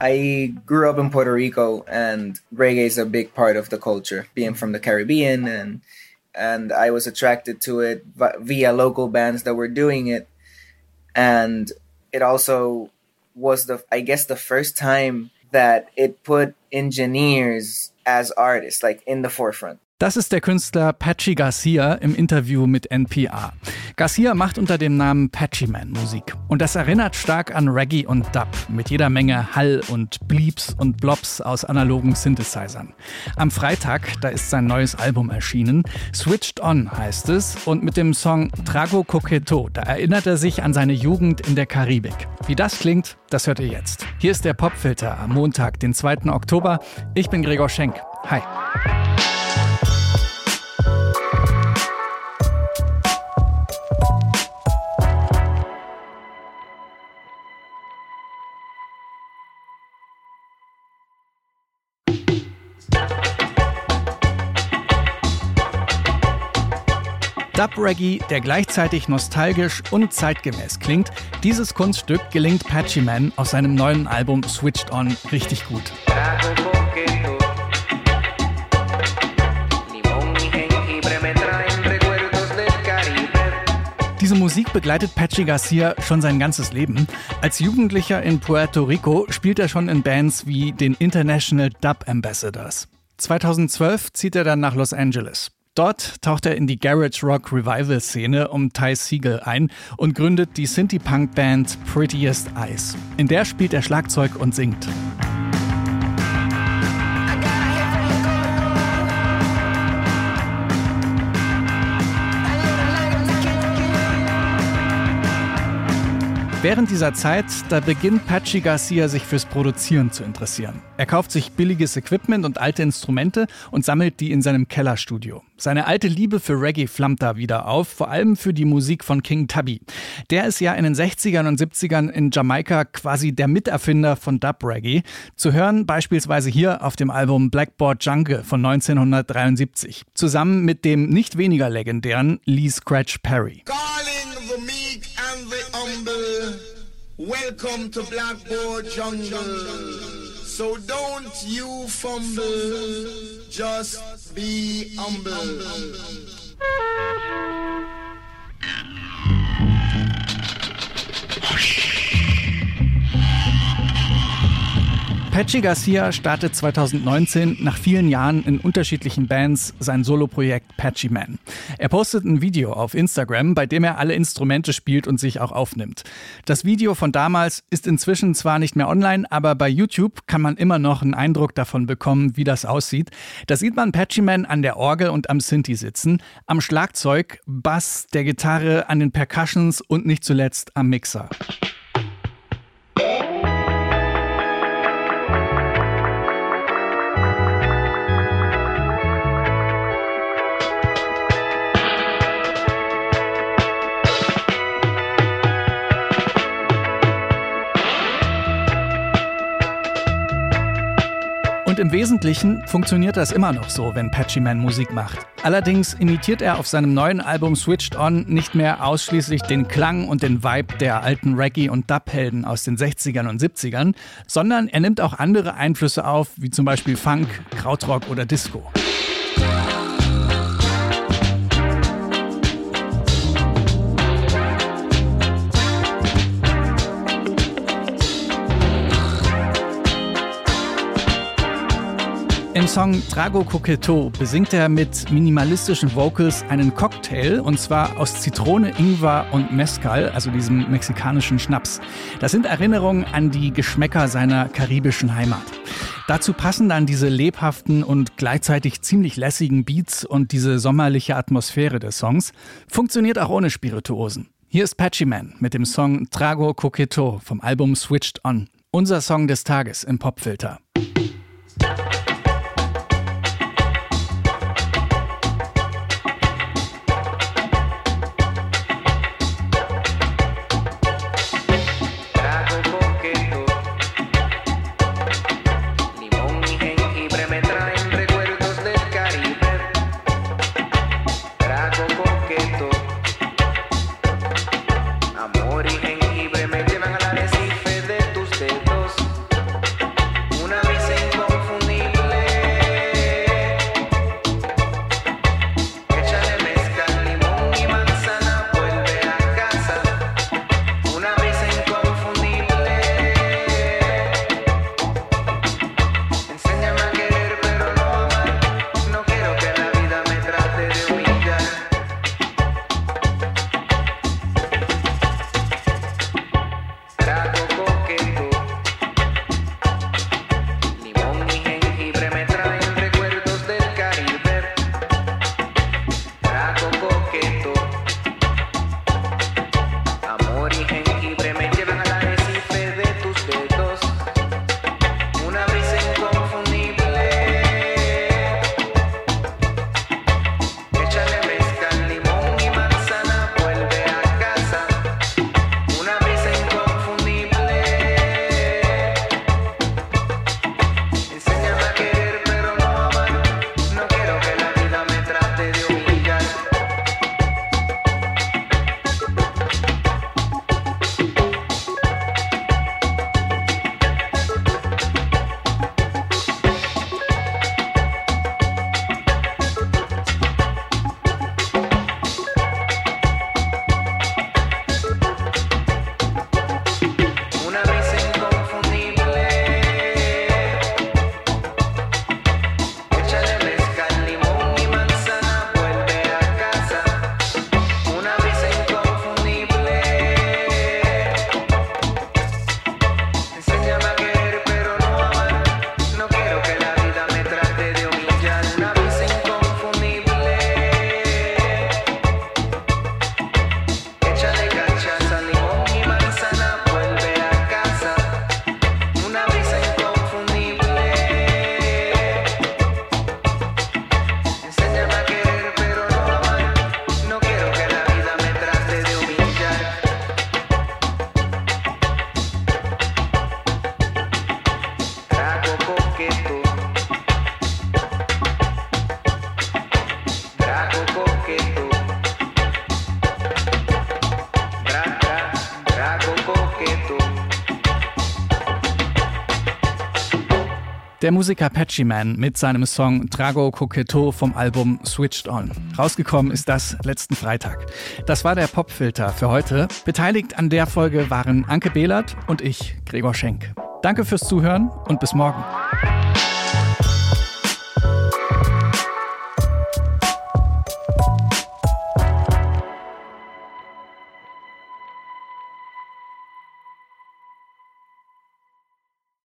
I grew up in Puerto Rico and reggae is a big part of the culture, being from the Caribbean and and I was attracted to it via local bands that were doing it and it also was the I guess the first time that it put engineers as artists like in the forefront. Das ist der Künstler Patchy Garcia im Interview mit NPR. Garcia macht unter dem Namen Patchy Man Musik. Und das erinnert stark an Reggae und Dub mit jeder Menge Hall und Bleeps und Blobs aus analogen Synthesizern. Am Freitag, da ist sein neues Album erschienen. Switched On heißt es. Und mit dem Song Trago Coqueto, da erinnert er sich an seine Jugend in der Karibik. Wie das klingt, das hört ihr jetzt. Hier ist der Popfilter am Montag, den 2. Oktober. Ich bin Gregor Schenk. Hi. Dub-Reggae, der gleichzeitig nostalgisch und zeitgemäß klingt, dieses Kunststück gelingt Patchy Man auf seinem neuen Album Switched On richtig gut. Diese Musik begleitet Patchy Garcia schon sein ganzes Leben. Als Jugendlicher in Puerto Rico spielt er schon in Bands wie den International Dub Ambassadors. 2012 zieht er dann nach Los Angeles. Dort taucht er in die Garage Rock Revival Szene um Ty Siegel ein und gründet die Synthie-Punk-Band Prettiest Eyes. In der spielt er Schlagzeug und singt. Während dieser Zeit, da beginnt Patchy Garcia sich fürs Produzieren zu interessieren. Er kauft sich billiges Equipment und alte Instrumente und sammelt die in seinem Kellerstudio. Seine alte Liebe für Reggae flammt da wieder auf, vor allem für die Musik von King Tubby. Der ist ja in den 60ern und 70ern in Jamaika quasi der Miterfinder von Dub Reggae. Zu hören beispielsweise hier auf dem Album Blackboard Jungle von 1973. Zusammen mit dem nicht weniger legendären Lee Scratch Perry. Calling the Welcome to Blackboard Jungle. So don't you fumble, just be humble. Patchy Garcia startet 2019 nach vielen Jahren in unterschiedlichen Bands sein Soloprojekt Patchy Man. Er postet ein Video auf Instagram, bei dem er alle Instrumente spielt und sich auch aufnimmt. Das Video von damals ist inzwischen zwar nicht mehr online, aber bei YouTube kann man immer noch einen Eindruck davon bekommen, wie das aussieht. Da sieht man Patchy Man an der Orgel und am Synthi sitzen, am Schlagzeug, Bass, der Gitarre, an den Percussions und nicht zuletzt am Mixer. Und im Wesentlichen funktioniert das immer noch so, wenn Patchy Man Musik macht. Allerdings imitiert er auf seinem neuen Album Switched On nicht mehr ausschließlich den Klang und den Vibe der alten Reggae- und Dub-Helden aus den 60ern und 70ern, sondern er nimmt auch andere Einflüsse auf, wie zum Beispiel Funk, Krautrock oder Disco. Im Song Trago Coqueto besingt er mit minimalistischen Vocals einen Cocktail und zwar aus Zitrone, Ingwer und Mezcal, also diesem mexikanischen Schnaps. Das sind Erinnerungen an die Geschmäcker seiner karibischen Heimat. Dazu passen dann diese lebhaften und gleichzeitig ziemlich lässigen Beats und diese sommerliche Atmosphäre des Songs. Funktioniert auch ohne Spirituosen. Hier ist Patchy Man mit dem Song Trago Coqueto vom Album Switched On. Unser Song des Tages im Popfilter. Der Musiker Patchy Man mit seinem Song Trago Coqueto vom Album Switched On. Rausgekommen ist das letzten Freitag. Das war der Popfilter für heute. Beteiligt an der Folge waren Anke Behlert und ich, Gregor Schenk. Danke fürs Zuhören und bis morgen.